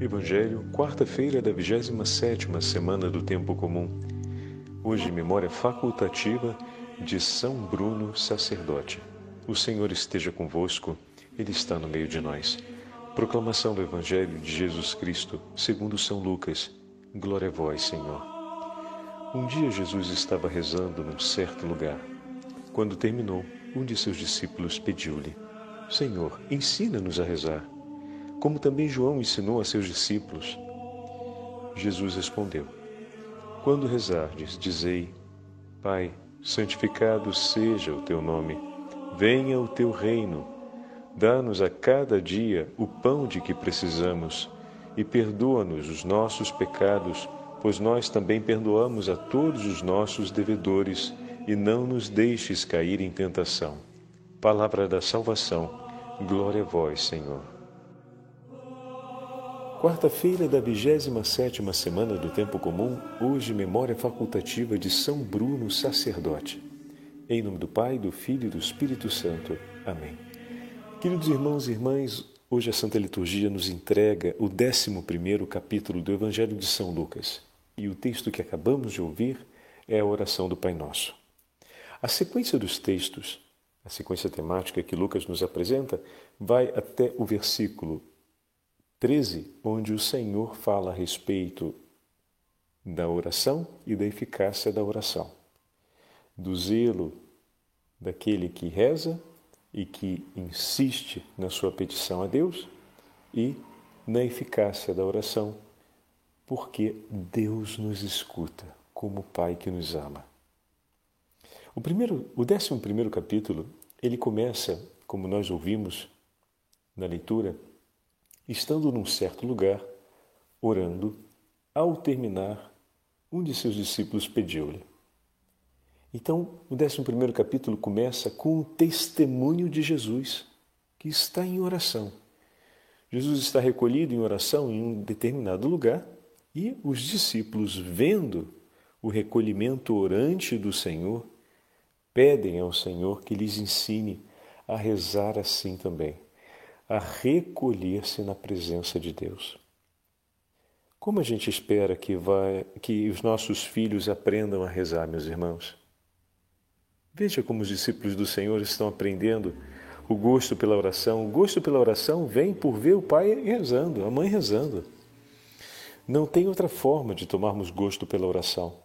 Evangelho, quarta-feira da 27ª semana do tempo comum. Hoje memória facultativa de São Bruno, sacerdote. O Senhor esteja convosco, ele está no meio de nós. Proclamação do Evangelho de Jesus Cristo, segundo São Lucas. Glória a vós, Senhor. Um dia Jesus estava rezando num certo lugar. Quando terminou, um de seus discípulos pediu-lhe: Senhor, ensina-nos a rezar como também João ensinou a seus discípulos. Jesus respondeu: Quando rezardes, dizei: Pai, santificado seja o teu nome, venha o teu reino. Dá-nos a cada dia o pão de que precisamos e perdoa-nos os nossos pecados, pois nós também perdoamos a todos os nossos devedores, e não nos deixes cair em tentação. Palavra da salvação. Glória a vós, Senhor. Quarta-feira da 27 semana do Tempo Comum, hoje memória facultativa de São Bruno, sacerdote. Em nome do Pai, do Filho e do Espírito Santo. Amém. Queridos irmãos e irmãs, hoje a Santa Liturgia nos entrega o 11 capítulo do Evangelho de São Lucas. E o texto que acabamos de ouvir é a oração do Pai Nosso. A sequência dos textos, a sequência temática que Lucas nos apresenta, vai até o versículo 13, onde o Senhor fala a respeito da oração e da eficácia da oração, do zelo daquele que reza e que insiste na sua petição a Deus e na eficácia da oração, porque Deus nos escuta como Pai que nos ama. O primeiro, o décimo primeiro capítulo, ele começa, como nós ouvimos na leitura, estando num certo lugar, orando, ao terminar, um de seus discípulos pediu-lhe. Então, o 11 capítulo começa com o testemunho de Jesus, que está em oração. Jesus está recolhido em oração em um determinado lugar e os discípulos, vendo o recolhimento orante do Senhor, pedem ao Senhor que lhes ensine a rezar assim também a recolher-se na presença de Deus. Como a gente espera que, vai, que os nossos filhos aprendam a rezar, meus irmãos? Veja como os discípulos do Senhor estão aprendendo o gosto pela oração. O gosto pela oração vem por ver o pai rezando, a mãe rezando. Não tem outra forma de tomarmos gosto pela oração.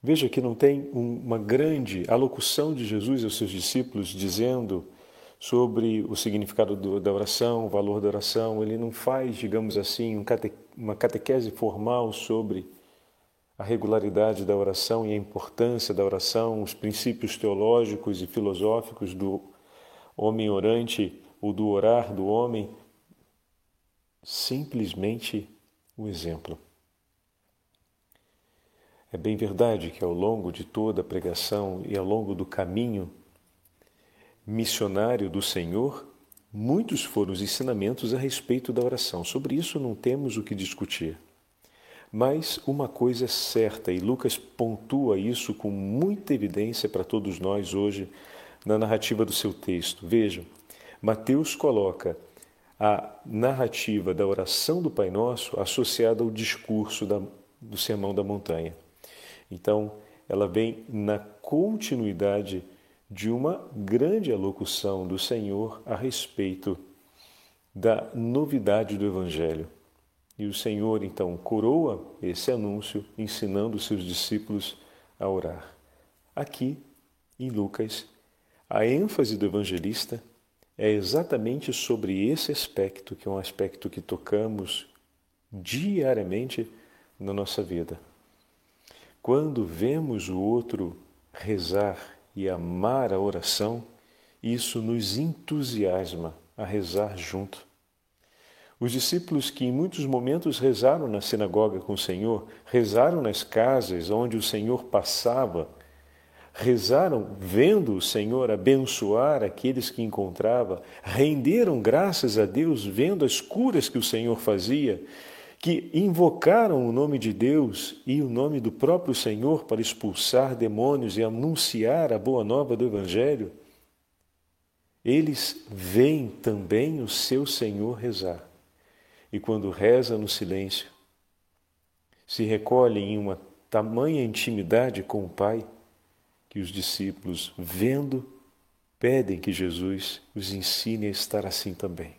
Veja que não tem uma grande alocução de Jesus aos seus discípulos dizendo sobre o significado do, da oração, o valor da oração. Ele não faz, digamos assim, um cate, uma catequese formal sobre a regularidade da oração e a importância da oração, os princípios teológicos e filosóficos do homem orante ou do orar do homem. Simplesmente o exemplo. É bem verdade que ao longo de toda a pregação e ao longo do caminho missionário do Senhor, muitos foram os ensinamentos a respeito da oração. Sobre isso não temos o que discutir. Mas uma coisa é certa, e Lucas pontua isso com muita evidência para todos nós hoje na narrativa do seu texto. Vejam, Mateus coloca a narrativa da oração do Pai Nosso associada ao discurso da, do Sermão da Montanha. Então, ela vem na continuidade de uma grande alocução do Senhor a respeito da novidade do Evangelho. E o Senhor então coroa esse anúncio, ensinando seus discípulos a orar. Aqui, em Lucas, a ênfase do evangelista é exatamente sobre esse aspecto, que é um aspecto que tocamos diariamente na nossa vida. Quando vemos o outro rezar e amar a oração, isso nos entusiasma a rezar junto. Os discípulos que em muitos momentos rezaram na sinagoga com o Senhor, rezaram nas casas onde o Senhor passava, rezaram vendo o Senhor abençoar aqueles que encontrava, renderam graças a Deus vendo as curas que o Senhor fazia, que invocaram o nome de Deus e o nome do próprio Senhor para expulsar demônios e anunciar a boa nova do Evangelho, eles veem também o seu Senhor rezar. e quando reza no silêncio, se recolhe em uma tamanha intimidade com o Pai que os discípulos, vendo, pedem que Jesus os ensine a estar assim também.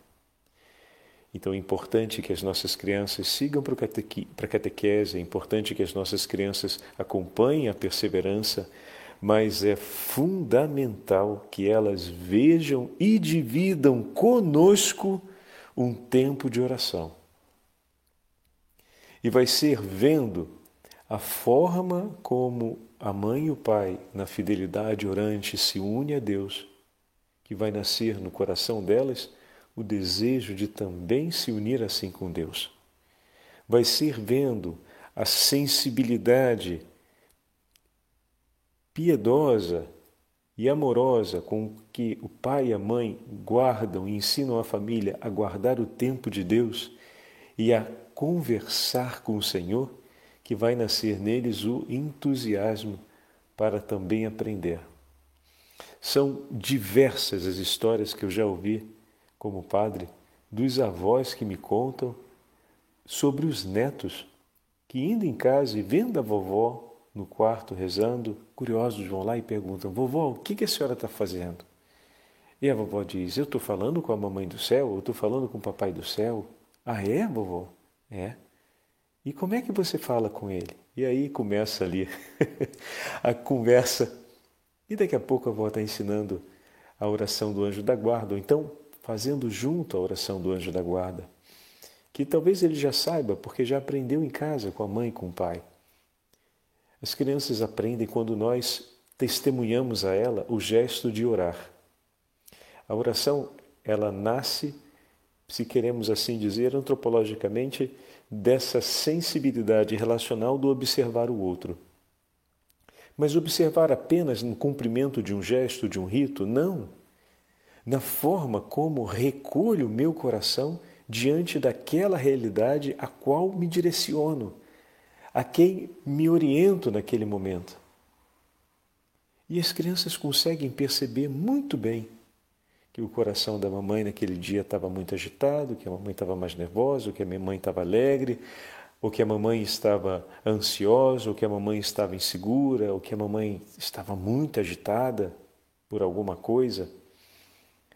Então é importante que as nossas crianças sigam para a catequese, é importante que as nossas crianças acompanhem a perseverança, mas é fundamental que elas vejam e dividam conosco um tempo de oração. E vai ser vendo a forma como a mãe e o pai, na fidelidade orante, se unem a Deus, que vai nascer no coração delas o desejo de também se unir assim com Deus. Vai ser vendo a sensibilidade piedosa e amorosa com que o pai e a mãe guardam e ensinam a família a guardar o tempo de Deus e a conversar com o Senhor, que vai nascer neles o entusiasmo para também aprender. São diversas as histórias que eu já ouvi como padre dos avós que me contam sobre os netos que, indo em casa e vendo a vovó no quarto rezando, curiosos vão lá e perguntam: Vovó, o que, a senhora está fazendo? E a vovó diz: Eu estou falando com a mamãe do céu, eu estou falando com o papai do céu. Ah, é, vovó? É. E como é que você fala com ele? E aí começa ali a conversa. E daqui a pouco a avó está ensinando a oração do anjo da guarda, ou então fazendo junto a oração do anjo da guarda, que talvez ele já saiba porque já aprendeu em casa com a mãe e com o pai. As crianças aprendem quando nós testemunhamos a ela o gesto de orar. A oração, ela nasce, se queremos assim dizer, antropologicamente, dessa sensibilidade relacional do observar o outro. Mas observar apenas no cumprimento de um gesto, de um rito, não na forma como recolho o meu coração diante daquela realidade a qual me direciono, a quem me oriento naquele momento. E as crianças conseguem perceber muito bem que o coração da mamãe naquele dia estava muito agitado, que a mamãe estava mais nervosa, que a minha mãe estava alegre, ou que a mamãe estava ansiosa, ou que a mamãe estava insegura, ou que a mamãe estava muito agitada por alguma coisa.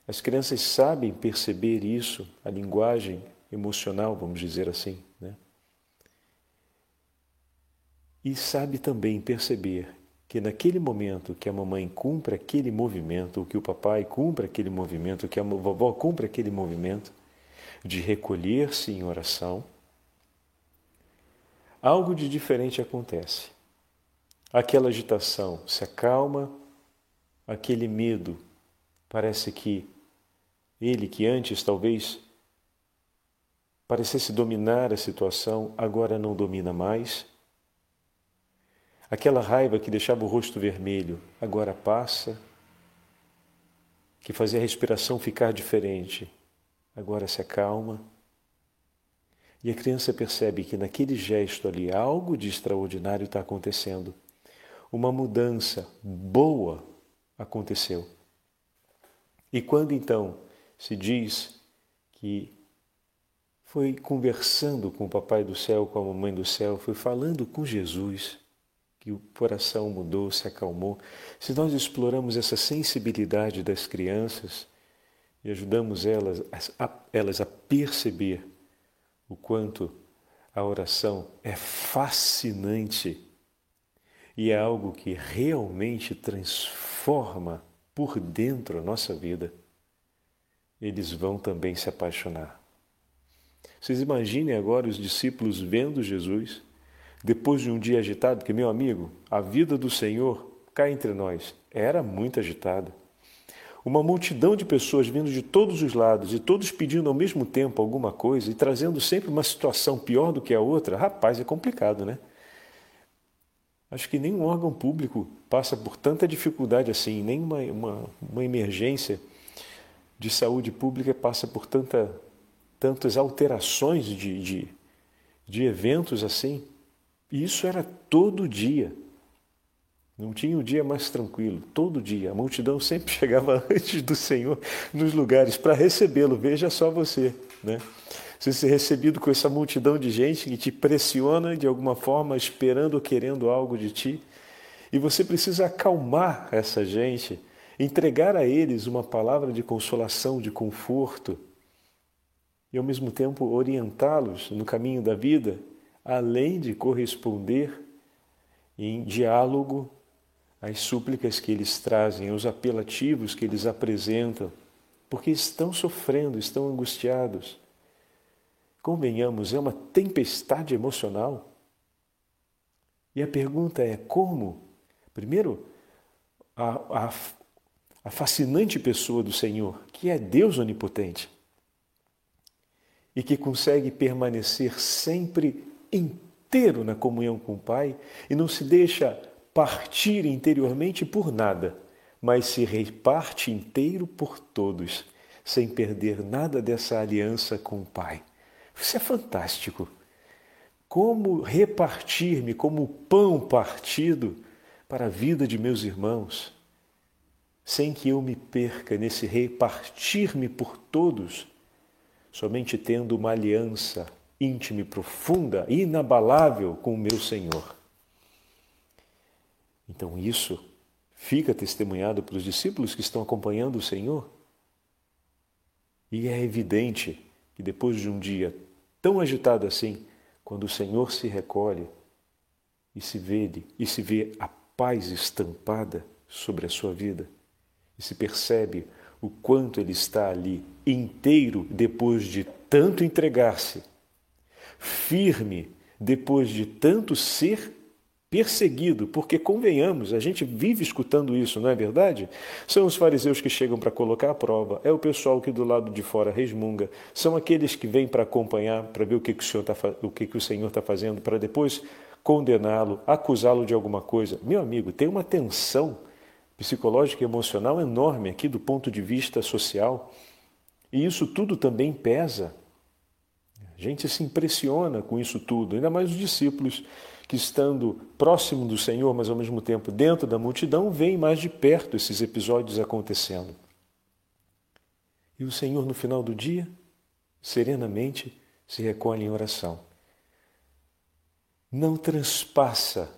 As crianças sabem perceber isso, a linguagem emocional, vamos dizer assim, né? E sabe também perceber que naquele momento que a mamãe cumpre aquele movimento, que o papai cumpre aquele movimento, que a vovó cumpre aquele movimento de recolher-se em oração, algo de diferente acontece. Aquela agitação se acalma, aquele medo parece que ele que antes talvez parecesse dominar a situação, agora não domina mais. Aquela raiva que deixava o rosto vermelho, agora passa. Que fazia a respiração ficar diferente, agora se acalma. E a criança percebe que naquele gesto ali algo de extraordinário está acontecendo. Uma mudança boa aconteceu. E quando então se diz que foi conversando com o Papai do Céu, com a Mamãe do Céu, foi falando com Jesus, que o coração mudou, se acalmou. Se nós exploramos essa sensibilidade das crianças e ajudamos elas a, elas a perceber o quanto a oração é fascinante e é algo que realmente transforma por dentro a nossa vida eles vão também se apaixonar. Vocês imaginem agora os discípulos vendo Jesus, depois de um dia agitado, porque, meu amigo, a vida do Senhor, cá entre nós, era muito agitada. Uma multidão de pessoas vindo de todos os lados e todos pedindo ao mesmo tempo alguma coisa e trazendo sempre uma situação pior do que a outra, rapaz, é complicado, né? Acho que nenhum órgão público passa por tanta dificuldade assim, nem uma, uma, uma emergência de saúde pública passa por tanta, tantas alterações de, de, de eventos assim. E isso era todo dia. Não tinha um dia mais tranquilo, todo dia. A multidão sempre chegava antes do Senhor nos lugares para recebê-lo. Veja só você, né? Você ser recebido com essa multidão de gente que te pressiona de alguma forma, esperando ou querendo algo de ti. E você precisa acalmar essa gente, entregar a eles uma palavra de consolação, de conforto, e ao mesmo tempo orientá-los no caminho da vida, além de corresponder em diálogo às súplicas que eles trazem, aos apelativos que eles apresentam, porque estão sofrendo, estão angustiados. Convenhamos, é uma tempestade emocional. E a pergunta é como? Primeiro, a, a, a fascinante pessoa do Senhor, que é Deus onipotente e que consegue permanecer sempre inteiro na comunhão com o Pai e não se deixa partir interiormente por nada, mas se reparte inteiro por todos, sem perder nada dessa aliança com o Pai. Isso é fantástico. Como repartir-me como pão partido para a vida de meus irmãos, sem que eu me perca nesse repartir-me por todos, somente tendo uma aliança íntima e profunda, inabalável com o meu Senhor. Então, isso fica testemunhado pelos discípulos que estão acompanhando o Senhor. E é evidente que depois de um dia tão agitado assim, quando o Senhor se recolhe e se vê e se vê a paz estampada sobre a sua vida, e se percebe o quanto ele está ali inteiro depois de tanto entregar-se, firme depois de tanto ser perseguido, porque convenhamos, a gente vive escutando isso, não é verdade? São os fariseus que chegam para colocar a prova, é o pessoal que do lado de fora resmunga, são aqueles que vêm para acompanhar, para ver o que, que o Senhor está o que, que o Senhor está fazendo, para depois condená-lo, acusá-lo de alguma coisa. Meu amigo, tem uma tensão psicológica e emocional enorme aqui do ponto de vista social. E isso tudo também pesa. A gente se impressiona com isso tudo, ainda mais os discípulos que estando próximo do Senhor, mas ao mesmo tempo dentro da multidão, veem mais de perto esses episódios acontecendo. E o Senhor, no final do dia, serenamente se recolhe em oração. Não transpassa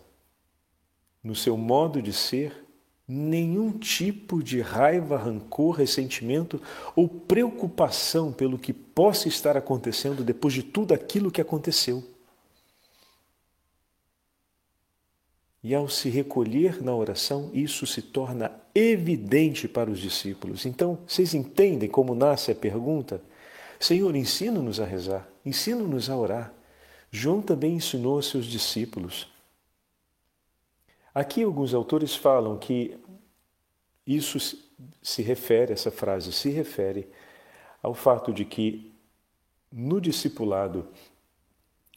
no seu modo de ser nenhum tipo de raiva, rancor, ressentimento ou preocupação pelo que possa estar acontecendo depois de tudo aquilo que aconteceu. E ao se recolher na oração, isso se torna evidente para os discípulos. Então, vocês entendem como nasce a pergunta? Senhor, ensina-nos a rezar, ensina-nos a orar. João também ensinou aos seus discípulos. Aqui alguns autores falam que isso se refere, essa frase se refere ao fato de que no discipulado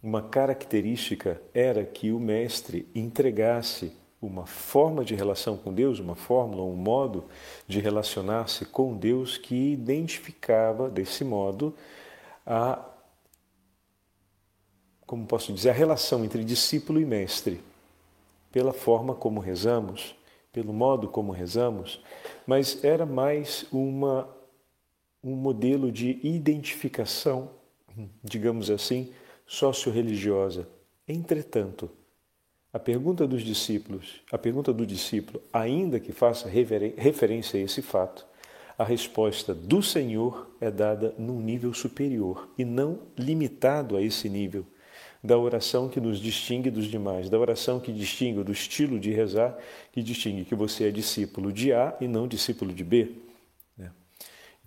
uma característica era que o mestre entregasse uma forma de relação com Deus, uma fórmula, um modo de relacionar-se com Deus que identificava desse modo a como posso dizer, a relação entre discípulo e mestre, pela forma como rezamos, pelo modo como rezamos, mas era mais uma um modelo de identificação, digamos assim, socio-religiosa. Entretanto, a pergunta dos discípulos, a pergunta do discípulo, ainda que faça referência a esse fato, a resposta do Senhor é dada num nível superior e não limitado a esse nível da oração que nos distingue dos demais, da oração que distingue, do estilo de rezar que distingue que você é discípulo de A e não discípulo de B. Né?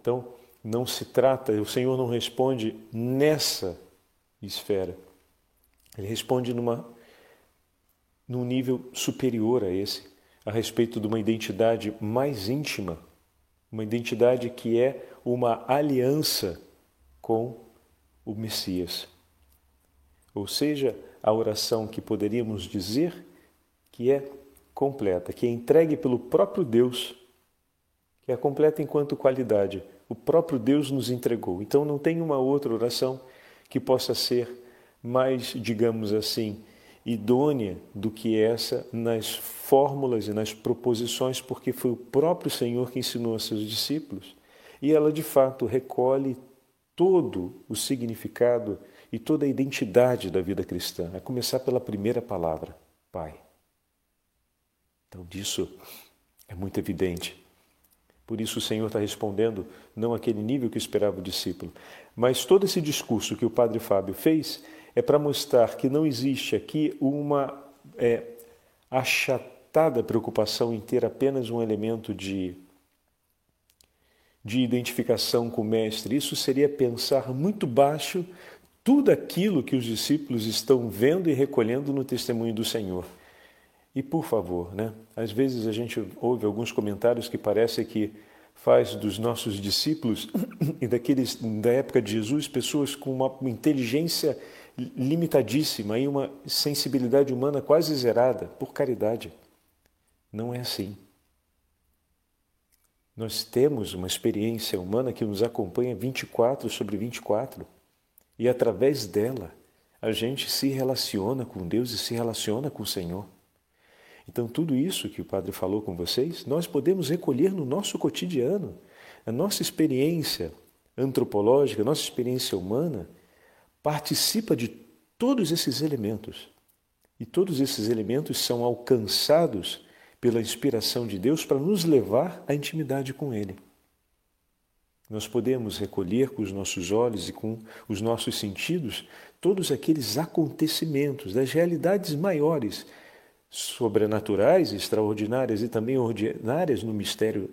Então, não se trata, o Senhor não responde nessa esfera. Ele responde numa, num nível superior a esse, a respeito de uma identidade mais íntima, uma identidade que é uma aliança com o Messias. Ou seja, a oração que poderíamos dizer que é completa, que é entregue pelo próprio Deus, que é completa enquanto qualidade. O próprio Deus nos entregou. Então não tem uma outra oração que possa ser mais, digamos assim, idônea do que essa nas fórmulas e nas proposições, porque foi o próprio Senhor que ensinou a seus discípulos. E ela, de fato, recolhe todo o significado e toda a identidade da vida cristã, a começar pela primeira palavra, Pai. Então, disso é muito evidente. Por isso o Senhor está respondendo, não aquele nível que esperava o discípulo. Mas todo esse discurso que o Padre Fábio fez é para mostrar que não existe aqui uma é, achatada preocupação em ter apenas um elemento de de identificação com o Mestre. Isso seria pensar muito baixo tudo aquilo que os discípulos estão vendo e recolhendo no testemunho do Senhor. E por favor, né? Às vezes a gente ouve alguns comentários que parece que faz dos nossos discípulos e daqueles da época de Jesus pessoas com uma inteligência limitadíssima e uma sensibilidade humana quase zerada por caridade. Não é assim. Nós temos uma experiência humana que nos acompanha 24 sobre 24 e através dela a gente se relaciona com Deus e se relaciona com o Senhor. Então, tudo isso que o Padre falou com vocês, nós podemos recolher no nosso cotidiano. A nossa experiência antropológica, a nossa experiência humana, participa de todos esses elementos. E todos esses elementos são alcançados pela inspiração de Deus para nos levar à intimidade com Ele. Nós podemos recolher com os nossos olhos e com os nossos sentidos todos aqueles acontecimentos das realidades maiores, sobrenaturais, extraordinárias e também ordinárias no mistério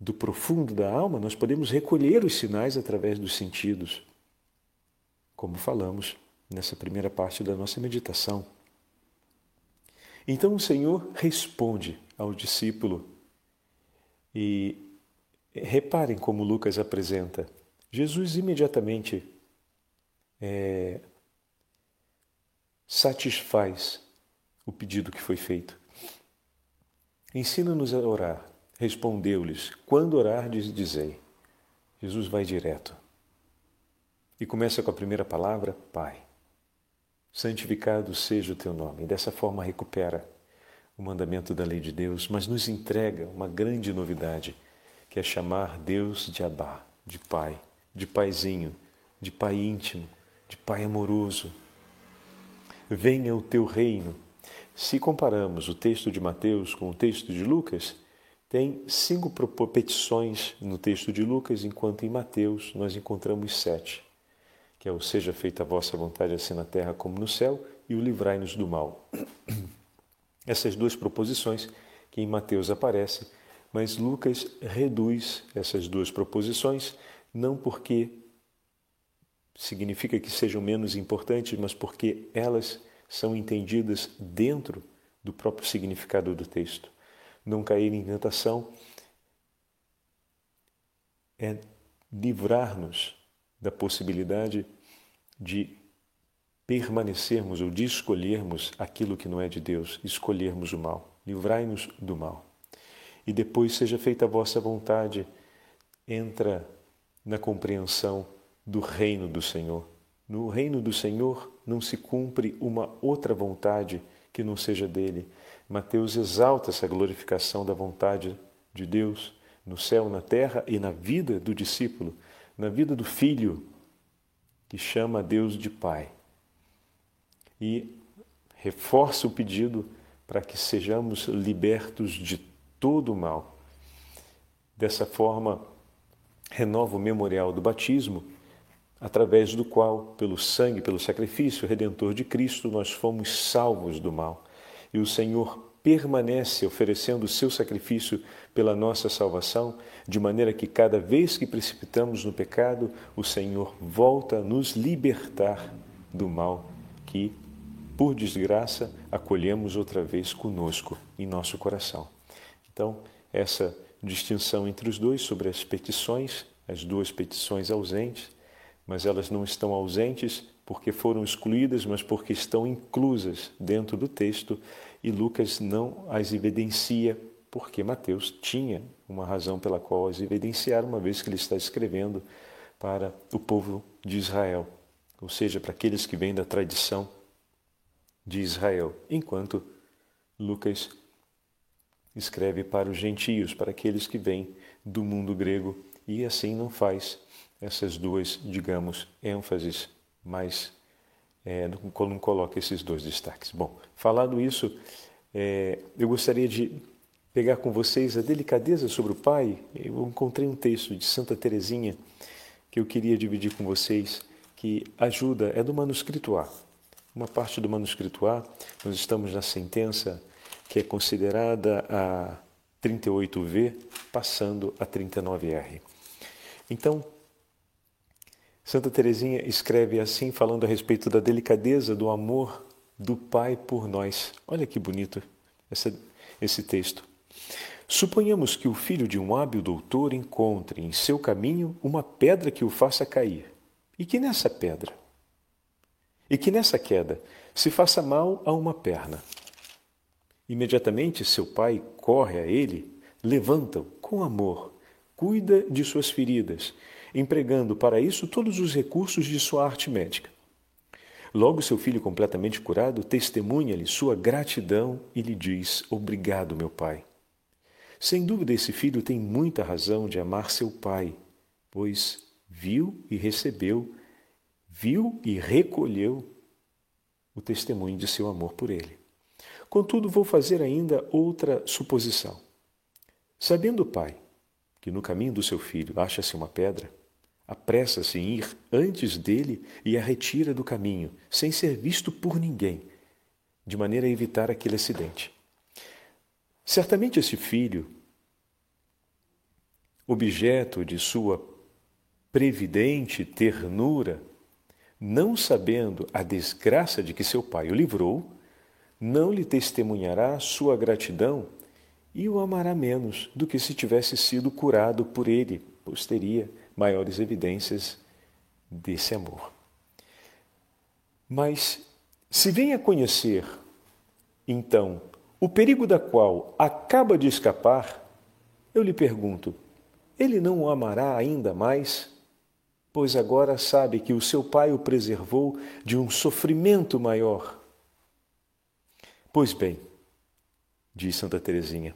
do profundo da alma, nós podemos recolher os sinais através dos sentidos, como falamos nessa primeira parte da nossa meditação. Então o Senhor responde ao discípulo e reparem como Lucas apresenta. Jesus imediatamente é, satisfaz o pedido que foi feito. Ensina-nos a orar. Respondeu-lhes: Quando orardes, dizei. Jesus vai direto. E começa com a primeira palavra, Pai santificado seja o teu nome. Dessa forma recupera o mandamento da lei de Deus, mas nos entrega uma grande novidade, é chamar Deus de Abá, de Pai, de Paizinho, de Pai íntimo, de Pai amoroso. Venha o teu reino. Se comparamos o texto de Mateus com o texto de Lucas, tem cinco petições no texto de Lucas, enquanto em Mateus nós encontramos sete que é o seja feita a vossa vontade assim na terra como no céu, e o livrai-nos do mal. Essas duas proposições que em Mateus aparecem, mas Lucas reduz essas duas proposições, não porque significa que sejam menos importantes, mas porque elas são entendidas dentro do próprio significado do texto. Não cair em tentação é livrar-nos da possibilidade de permanecermos ou de escolhermos aquilo que não é de Deus, escolhermos o mal. Livrai-nos do mal. E depois seja feita a vossa vontade, entra na compreensão do reino do Senhor. No reino do Senhor não se cumpre uma outra vontade que não seja dele. Mateus exalta essa glorificação da vontade de Deus no céu, na terra e na vida do discípulo na vida do filho que chama Deus de Pai. E reforça o pedido para que sejamos libertos de todo o mal. Dessa forma, renova o memorial do batismo, através do qual, pelo sangue, pelo sacrifício redentor de Cristo, nós fomos salvos do mal. E o Senhor permanece oferecendo o seu sacrifício pela nossa salvação, de maneira que cada vez que precipitamos no pecado, o Senhor volta a nos libertar do mal que, por desgraça, acolhemos outra vez conosco em nosso coração. Então, essa distinção entre os dois sobre as petições, as duas petições ausentes, mas elas não estão ausentes porque foram excluídas, mas porque estão inclusas dentro do texto e Lucas não as evidencia porque Mateus tinha uma razão pela qual as evidenciar, uma vez que ele está escrevendo para o povo de Israel, ou seja, para aqueles que vêm da tradição de Israel, enquanto Lucas escreve para os gentios, para aqueles que vêm do mundo grego, e assim não faz essas duas, digamos, ênfases, mas é, não, coloca esses dois destaques. Bom, falado isso, é, eu gostaria de pegar com vocês a delicadeza sobre o Pai. Eu encontrei um texto de Santa Teresinha que eu queria dividir com vocês, que ajuda, é do manuscrito A. Uma parte do manuscrito A, nós estamos na sentença que é considerada a 38V, passando a 39R. Então, Santa Teresinha escreve assim, falando a respeito da delicadeza do amor do Pai por nós. Olha que bonito essa, esse texto. Suponhamos que o filho de um hábil doutor encontre em seu caminho uma pedra que o faça cair, e que nessa pedra, e que nessa queda se faça mal a uma perna. Imediatamente seu pai corre a ele, levanta-o com amor, cuida de suas feridas, empregando para isso todos os recursos de sua arte médica. Logo, seu filho, completamente curado, testemunha-lhe sua gratidão e lhe diz: Obrigado, meu pai. Sem dúvida, esse filho tem muita razão de amar seu pai, pois viu e recebeu, viu e recolheu o testemunho de seu amor por ele. Contudo, vou fazer ainda outra suposição. Sabendo o pai que no caminho do seu filho acha-se uma pedra, apressa-se em ir antes dele e a retira do caminho, sem ser visto por ninguém, de maneira a evitar aquele acidente. Certamente esse filho, objeto de sua previdente ternura, não sabendo a desgraça de que seu pai o livrou, não lhe testemunhará sua gratidão e o amará menos do que se tivesse sido curado por ele, pois teria maiores evidências desse amor. Mas se vem a conhecer, então, o perigo da qual acaba de escapar, eu lhe pergunto: ele não o amará ainda mais? Pois agora sabe que o seu pai o preservou de um sofrimento maior Pois bem, diz Santa Teresinha,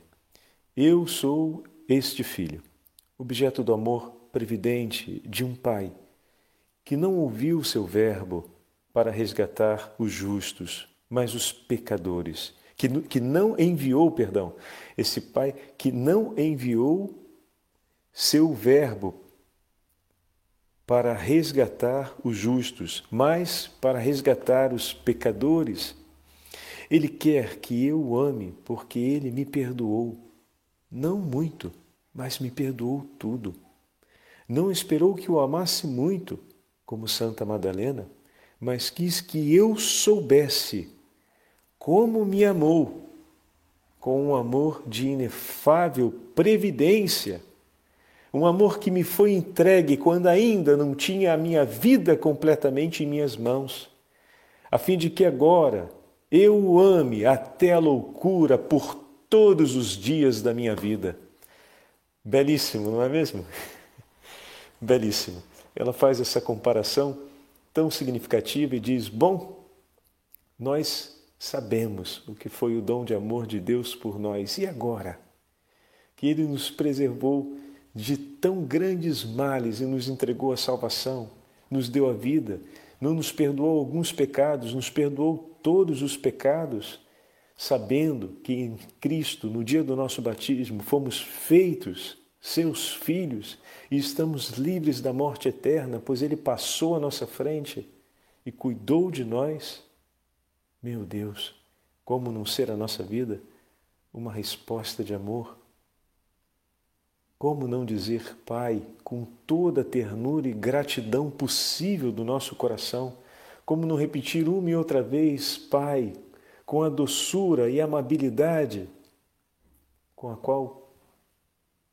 eu sou este filho, objeto do amor previdente de um pai que não ouviu seu verbo para resgatar os justos, mas os pecadores, que, que não enviou, perdão, esse pai que não enviou seu verbo para resgatar os justos, mas para resgatar os pecadores ele quer que eu o ame porque ele me perdoou. Não muito, mas me perdoou tudo. Não esperou que eu amasse muito, como Santa Madalena, mas quis que eu soubesse como me amou, com um amor de inefável previdência, um amor que me foi entregue quando ainda não tinha a minha vida completamente em minhas mãos, a fim de que agora, eu o ame até a loucura por todos os dias da minha vida. Belíssimo, não é mesmo? Belíssimo. Ela faz essa comparação tão significativa e diz: Bom, nós sabemos o que foi o dom de amor de Deus por nós, e agora? Que Ele nos preservou de tão grandes males e nos entregou a salvação, nos deu a vida, não nos perdoou alguns pecados, nos perdoou todos os pecados, sabendo que em Cristo, no dia do nosso batismo, fomos feitos seus filhos e estamos livres da morte eterna, pois Ele passou à nossa frente e cuidou de nós. Meu Deus, como não ser a nossa vida uma resposta de amor? Como não dizer, Pai, com toda a ternura e gratidão possível do nosso coração, como não repetir uma e outra vez, Pai, com a doçura e amabilidade com a qual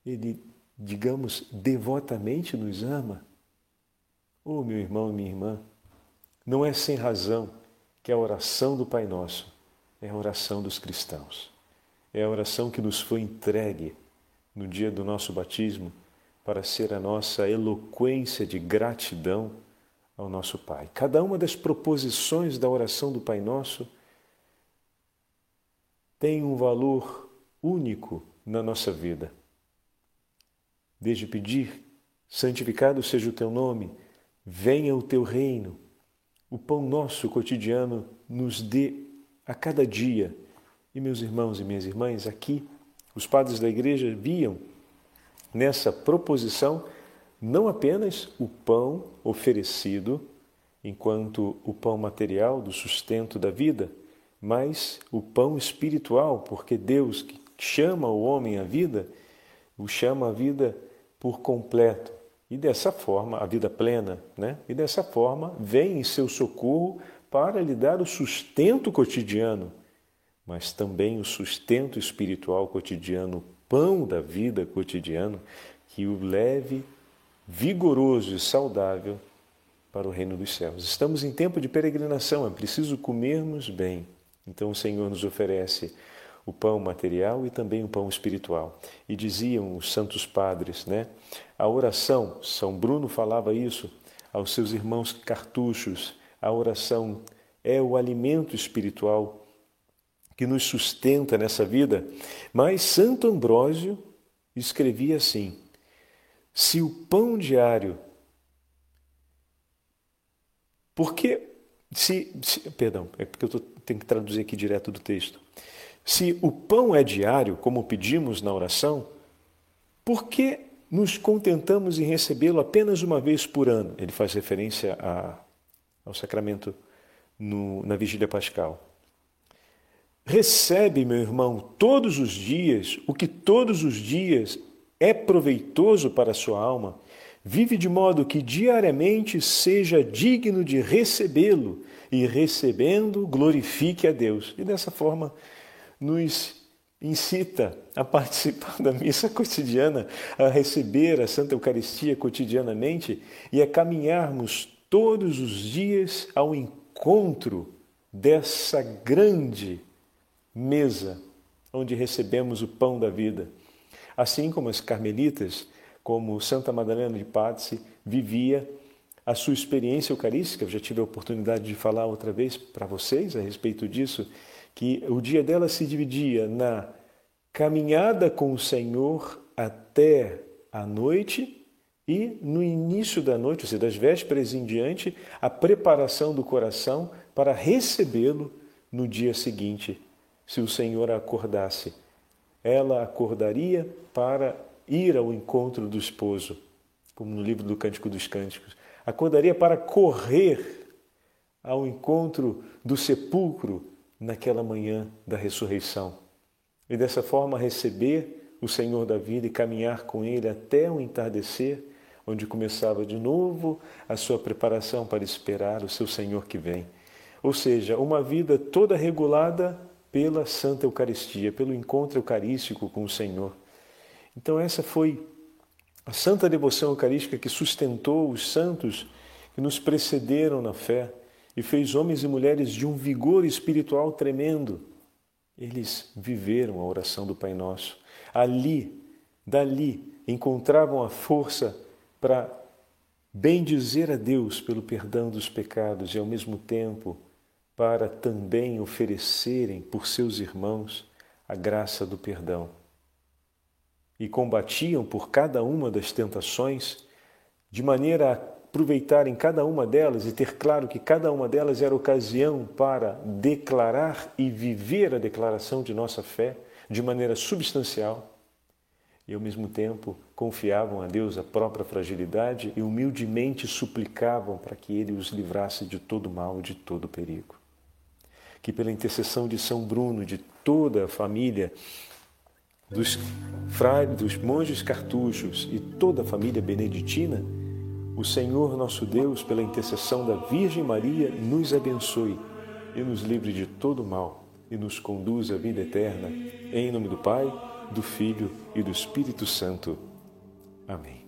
Ele, digamos, devotamente nos ama? Oh, meu irmão e minha irmã, não é sem razão que a oração do Pai Nosso é a oração dos cristãos. É a oração que nos foi entregue no dia do nosso batismo para ser a nossa eloquência de gratidão ao nosso Pai. Cada uma das proposições da oração do Pai Nosso tem um valor único na nossa vida. Desde pedir santificado seja o teu nome, venha o teu reino. O pão nosso cotidiano nos dê a cada dia. E meus irmãos e minhas irmãs, aqui os padres da igreja viam nessa proposição não apenas o pão oferecido enquanto o pão material do sustento da vida, mas o pão espiritual, porque Deus que chama o homem à vida, o chama à vida por completo. E dessa forma, a vida plena, né? E dessa forma, vem em seu socorro para lhe dar o sustento cotidiano, mas também o sustento espiritual cotidiano, o pão da vida cotidiano, que o leve vigoroso e saudável para o reino dos céus. Estamos em tempo de peregrinação, é preciso comermos bem. Então o Senhor nos oferece o pão material e também o pão espiritual. E diziam os santos padres, né? A oração, São Bruno falava isso aos seus irmãos cartuchos, a oração é o alimento espiritual que nos sustenta nessa vida. Mas Santo Ambrósio escrevia assim: se o pão diário. Porque se, se, perdão, é porque eu tô, tenho que traduzir aqui direto do texto. Se o pão é diário, como pedimos na oração, por que nos contentamos em recebê-lo apenas uma vez por ano? Ele faz referência a, ao sacramento no, na vigília pascal. Recebe, meu irmão, todos os dias o que todos os dias é proveitoso para a sua alma, vive de modo que diariamente seja digno de recebê-lo e, recebendo, glorifique a Deus. E dessa forma, nos incita a participar da missa cotidiana, a receber a Santa Eucaristia cotidianamente e a caminharmos todos os dias ao encontro dessa grande mesa onde recebemos o pão da vida assim como as carmelitas, como Santa Madalena de Pazzi, vivia a sua experiência eucarística. Eu já tive a oportunidade de falar outra vez para vocês a respeito disso, que o dia dela se dividia na caminhada com o Senhor até a noite e no início da noite, ou seja, das vésperas em diante, a preparação do coração para recebê-lo no dia seguinte, se o Senhor a acordasse ela acordaria para ir ao encontro do esposo, como no livro do Cântico dos Cânticos. Acordaria para correr ao encontro do sepulcro naquela manhã da ressurreição. E dessa forma receber o Senhor da vida e caminhar com Ele até o entardecer, onde começava de novo a sua preparação para esperar o seu Senhor que vem. Ou seja, uma vida toda regulada pela Santa Eucaristia, pelo encontro eucarístico com o Senhor. Então, essa foi a santa devoção eucarística que sustentou os santos que nos precederam na fé e fez homens e mulheres de um vigor espiritual tremendo. Eles viveram a oração do Pai Nosso. Ali, dali, encontravam a força para bendizer a Deus pelo perdão dos pecados e, ao mesmo tempo, para também oferecerem por seus irmãos a graça do perdão. E combatiam por cada uma das tentações, de maneira a aproveitarem cada uma delas e ter claro que cada uma delas era ocasião para declarar e viver a declaração de nossa fé de maneira substancial. E ao mesmo tempo confiavam a Deus a própria fragilidade e humildemente suplicavam para que Ele os livrasse de todo mal e de todo perigo que pela intercessão de São Bruno, de toda a família, dos, frades, dos monges cartuchos e toda a família beneditina, o Senhor nosso Deus, pela intercessão da Virgem Maria, nos abençoe e nos livre de todo mal e nos conduza à vida eterna. Em nome do Pai, do Filho e do Espírito Santo. Amém.